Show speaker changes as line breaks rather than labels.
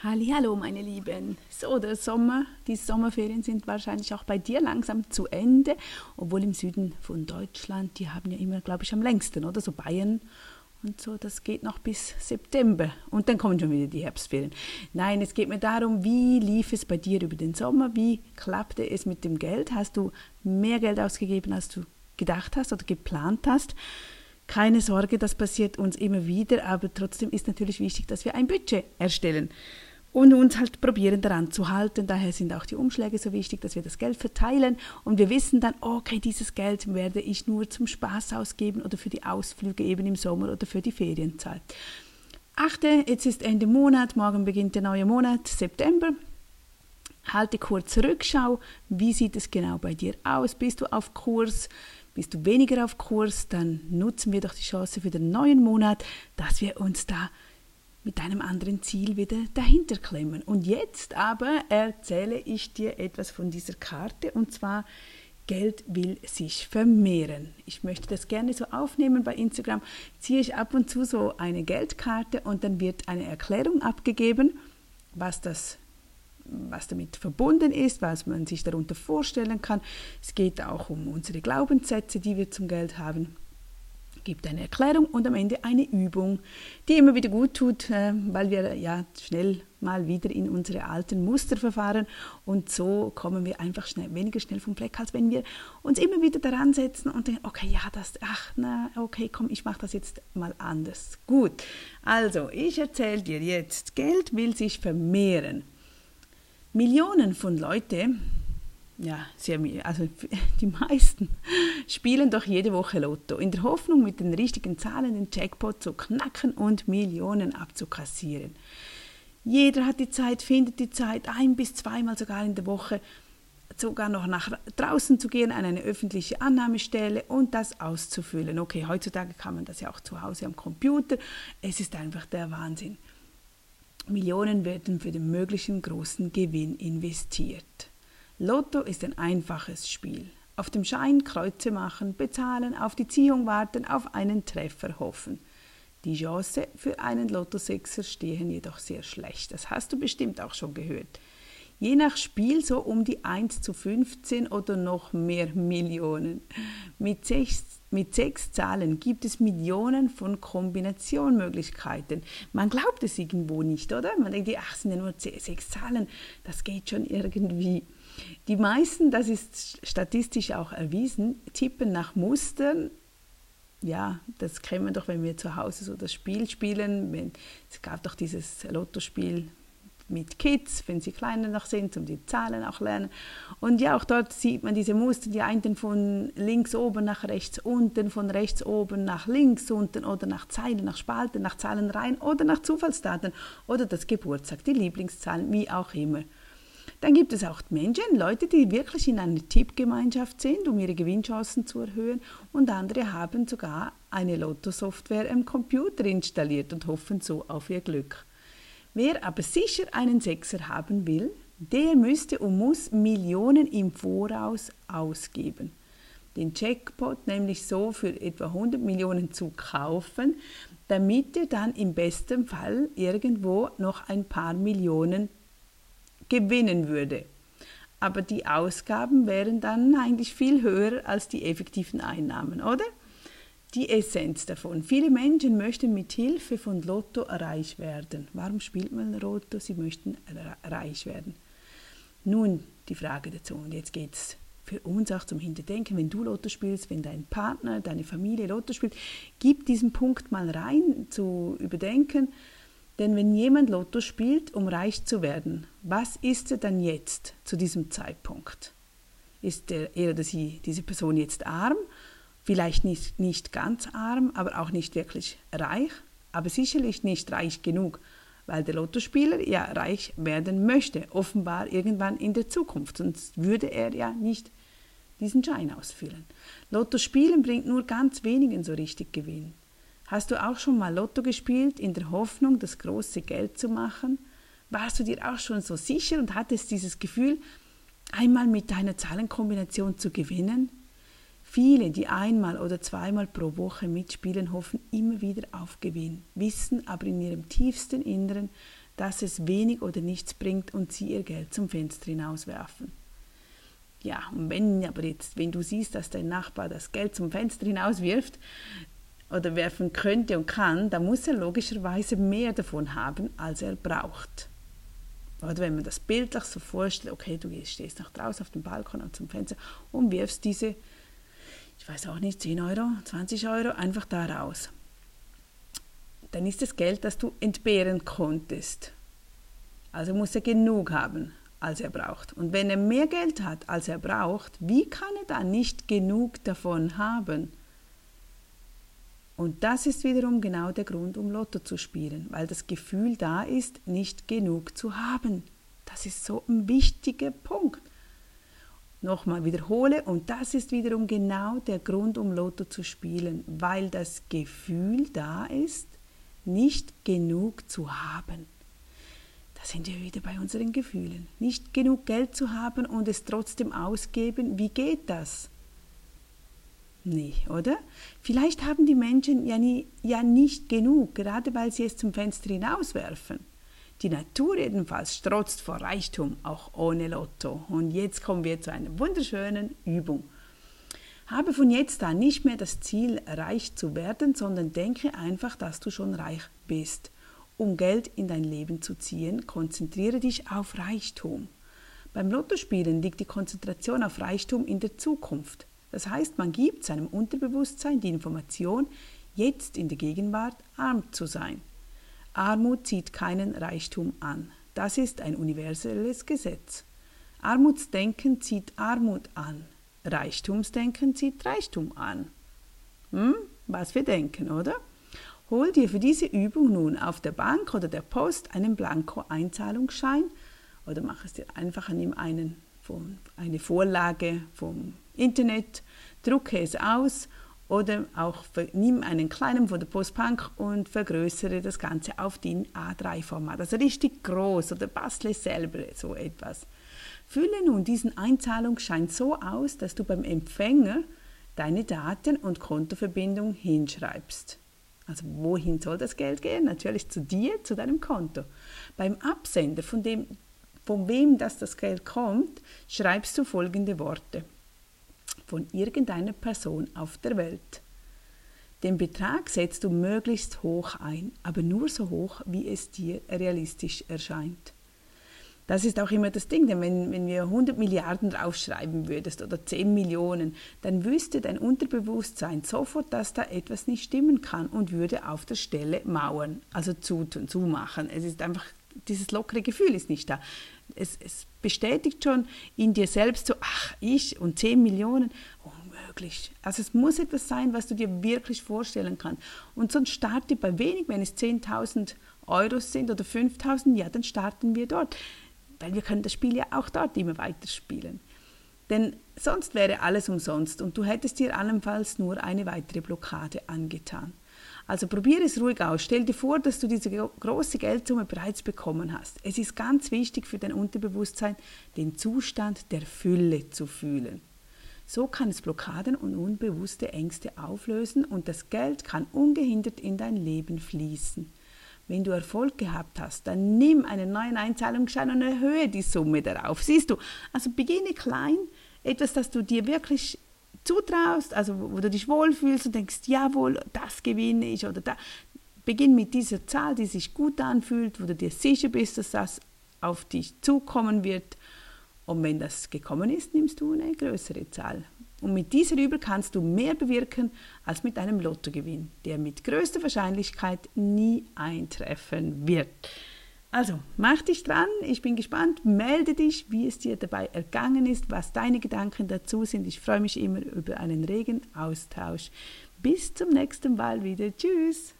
Hallo, meine Lieben. So, der Sommer, die Sommerferien sind wahrscheinlich auch bei dir langsam zu Ende, obwohl im Süden von Deutschland, die haben ja immer, glaube ich, am längsten, oder? So Bayern und so, das geht noch bis September und dann kommen schon wieder die Herbstferien. Nein, es geht mir darum, wie lief es bei dir über den Sommer? Wie klappte es mit dem Geld? Hast du mehr Geld ausgegeben, als du gedacht hast oder geplant hast? Keine Sorge, das passiert uns immer wieder, aber trotzdem ist natürlich wichtig, dass wir ein Budget erstellen und uns halt probieren daran zu halten. Daher sind auch die Umschläge so wichtig, dass wir das Geld verteilen und wir wissen dann, okay, dieses Geld werde ich nur zum Spaß ausgeben oder für die Ausflüge eben im Sommer oder für die Ferienzeit. Achte, jetzt ist Ende Monat, morgen beginnt der neue Monat, September. Halte kurz Rückschau. Wie sieht es genau bei dir aus? Bist du auf Kurs? Bist du weniger auf Kurs? Dann nutzen wir doch die Chance für den neuen Monat, dass wir uns da mit einem anderen Ziel wieder dahinter klemmen. Und jetzt aber erzähle ich dir etwas von dieser Karte und zwar Geld will sich vermehren. Ich möchte das gerne so aufnehmen bei Instagram. Ziehe ich ab und zu so eine Geldkarte und dann wird eine Erklärung abgegeben, was das was damit verbunden ist, was man sich darunter vorstellen kann. Es geht auch um unsere Glaubenssätze, die wir zum Geld haben gibt eine Erklärung und am Ende eine Übung, die immer wieder gut tut, äh, weil wir ja schnell mal wieder in unsere alten Muster verfahren und so kommen wir einfach schnell, weniger schnell vom Fleck, als wenn wir uns immer wieder daran setzen und denken, okay, ja, das, ach, na, okay, komm, ich mache das jetzt mal anders. Gut, also ich erzähle dir jetzt, Geld will sich vermehren. Millionen von Leuten ja, sehr, also die meisten spielen doch jede Woche Lotto, in der Hoffnung, mit den richtigen Zahlen den Jackpot zu knacken und Millionen abzukassieren. Jeder hat die Zeit, findet die Zeit, ein bis zweimal sogar in der Woche sogar noch nach draußen zu gehen an eine öffentliche Annahmestelle und das auszufüllen. Okay, heutzutage kann man das ja auch zu Hause am Computer. Es ist einfach der Wahnsinn. Millionen werden für den möglichen großen Gewinn investiert. Lotto ist ein einfaches Spiel. Auf dem Schein Kreuze machen, bezahlen, auf die Ziehung warten, auf einen Treffer hoffen. Die Chance für einen Lottosechser stehen jedoch sehr schlecht. Das hast du bestimmt auch schon gehört. Je nach Spiel so um die 1 zu 15 oder noch mehr Millionen. Mit sechs, mit sechs Zahlen gibt es Millionen von Kombinationmöglichkeiten. Man glaubt es irgendwo nicht, oder? Man denkt, ach, sind ja nur sechs Zahlen, das geht schon irgendwie. Die meisten, das ist statistisch auch erwiesen, tippen nach Mustern. Ja, das kennen wir doch, wenn wir zu Hause so das Spiel spielen. Es gab doch dieses Lottospiel mit Kids, wenn sie kleiner noch sind, um die Zahlen auch lernen. Und ja, auch dort sieht man diese Muster, die einen von links oben nach rechts unten, von rechts oben nach links unten oder nach Zeilen, nach Spalten, nach Zahlen rein oder nach Zufallsdaten oder das Geburtstag, die Lieblingszahlen, wie auch immer. Dann gibt es auch Menschen, Leute, die wirklich in einer Tippgemeinschaft sind, um ihre Gewinnchancen zu erhöhen und andere haben sogar eine Lotto-Software im Computer installiert und hoffen so auf ihr Glück. Wer aber sicher einen Sechser haben will, der müsste und muss Millionen im Voraus ausgeben. Den Jackpot nämlich so für etwa 100 Millionen zu kaufen, damit er dann im besten Fall irgendwo noch ein paar Millionen gewinnen würde. Aber die Ausgaben wären dann eigentlich viel höher als die effektiven Einnahmen, oder? Die Essenz davon. Viele Menschen möchten mit Hilfe von Lotto reich werden. Warum spielt man Lotto? Sie möchten reich werden. Nun die Frage dazu. Und jetzt geht es für uns auch zum Hinterdenken. Wenn du Lotto spielst, wenn dein Partner, deine Familie Lotto spielt, gib diesen Punkt mal rein zu überdenken denn wenn jemand Lotto spielt, um reich zu werden, was ist er dann jetzt zu diesem Zeitpunkt? Ist er, er oder sie, diese Person jetzt arm? Vielleicht nicht, nicht ganz arm, aber auch nicht wirklich reich, aber sicherlich nicht reich genug, weil der Lottospieler ja reich werden möchte, offenbar irgendwann in der Zukunft, sonst würde er ja nicht diesen Schein ausfüllen. Lotto spielen bringt nur ganz wenigen so richtig Gewinn. Hast du auch schon mal Lotto gespielt in der Hoffnung, das große Geld zu machen? Warst du dir auch schon so sicher und hattest dieses Gefühl, einmal mit deiner Zahlenkombination zu gewinnen? Viele, die einmal oder zweimal pro Woche mitspielen, hoffen immer wieder auf Gewinn, wissen aber in ihrem tiefsten Inneren, dass es wenig oder nichts bringt und sie ihr Geld zum Fenster hinauswerfen. Ja, und wenn aber jetzt, wenn du siehst, dass dein Nachbar das Geld zum Fenster hinauswirft oder werfen könnte und kann, dann muss er logischerweise mehr davon haben, als er braucht. Oder wenn man das bildlich so vorstellt, okay, du stehst nach draußen auf dem Balkon und zum Fenster und wirfst diese, ich weiß auch nicht, 10 Euro, 20 Euro einfach da raus. Dann ist das Geld, das du entbehren konntest. Also muss er genug haben als er braucht. Und wenn er mehr Geld hat, als er braucht, wie kann er dann nicht genug davon haben? Und das ist wiederum genau der Grund, um Lotto zu spielen, weil das Gefühl da ist, nicht genug zu haben. Das ist so ein wichtiger Punkt. Nochmal wiederhole, und das ist wiederum genau der Grund, um Lotto zu spielen, weil das Gefühl da ist, nicht genug zu haben. Da sind wir wieder bei unseren Gefühlen. Nicht genug Geld zu haben und es trotzdem ausgeben, wie geht das? Nee, oder? Vielleicht haben die Menschen ja, nie, ja nicht genug, gerade weil sie es zum Fenster hinauswerfen. Die Natur jedenfalls strotzt vor Reichtum, auch ohne Lotto. Und jetzt kommen wir zu einer wunderschönen Übung. Habe von jetzt an nicht mehr das Ziel, reich zu werden, sondern denke einfach, dass du schon reich bist. Um Geld in dein Leben zu ziehen, konzentriere dich auf Reichtum. Beim Lottospielen liegt die Konzentration auf Reichtum in der Zukunft. Das heißt, man gibt seinem Unterbewusstsein die Information, jetzt in der Gegenwart arm zu sein. Armut zieht keinen Reichtum an. Das ist ein universelles Gesetz. Armutsdenken zieht Armut an. Reichtumsdenken zieht Reichtum an. Hm? Was wir denken, oder? Hol dir für diese Übung nun auf der Bank oder der Post einen Blanko-Einzahlungsschein oder mach es dir einfach, nimm einen vom, eine Vorlage vom Internet, drucke es aus oder auch nimm einen kleinen von der Postbank und vergrößere das Ganze auf DIN A3-Format, also richtig groß oder bastle selber so etwas. Fülle nun diesen Einzahlungsschein so aus, dass du beim Empfänger deine Daten und Kontoverbindung hinschreibst. Also wohin soll das Geld gehen? Natürlich zu dir, zu deinem Konto. Beim Absender, von, dem, von wem das, das Geld kommt, schreibst du folgende Worte. Von irgendeiner Person auf der Welt. Den Betrag setzt du möglichst hoch ein, aber nur so hoch, wie es dir realistisch erscheint. Das ist auch immer das Ding, denn wenn, wenn wir 100 Milliarden draufschreiben würdest oder 10 Millionen, dann wüsste dein Unterbewusstsein sofort, dass da etwas nicht stimmen kann und würde auf der Stelle mauern, also zutun, zumachen. Es ist einfach, dieses lockere Gefühl ist nicht da. Es, es bestätigt schon in dir selbst so, ach, ich und 10 Millionen, unmöglich. Also es muss etwas sein, was du dir wirklich vorstellen kannst. Und sonst starte bei wenig, wenn es 10.000 Euro sind oder 5.000, ja, dann starten wir dort weil wir können das Spiel ja auch dort immer weiterspielen. Denn sonst wäre alles umsonst und du hättest dir allenfalls nur eine weitere Blockade angetan. Also probiere es ruhig aus. Stell dir vor, dass du diese große Geldsumme bereits bekommen hast. Es ist ganz wichtig für dein Unterbewusstsein, den Zustand der Fülle zu fühlen. So kann es Blockaden und unbewusste Ängste auflösen und das Geld kann ungehindert in dein Leben fließen. Wenn du Erfolg gehabt hast, dann nimm einen neuen Einzahlungsschein und erhöhe die Summe darauf. Siehst du, also beginne klein, etwas, das du dir wirklich zutraust, also wo du dich wohlfühlst und denkst, jawohl, das gewinne ich oder da. Beginn mit dieser Zahl, die sich gut anfühlt, wo du dir sicher bist, dass das auf dich zukommen wird. Und wenn das gekommen ist, nimmst du eine größere Zahl. Und mit dieser Übel kannst du mehr bewirken als mit einem Lottogewinn, der mit größter Wahrscheinlichkeit nie eintreffen wird. Also, mach dich dran, ich bin gespannt, melde dich, wie es dir dabei ergangen ist, was deine Gedanken dazu sind. Ich freue mich immer über einen regen Austausch. Bis zum nächsten Mal wieder. Tschüss.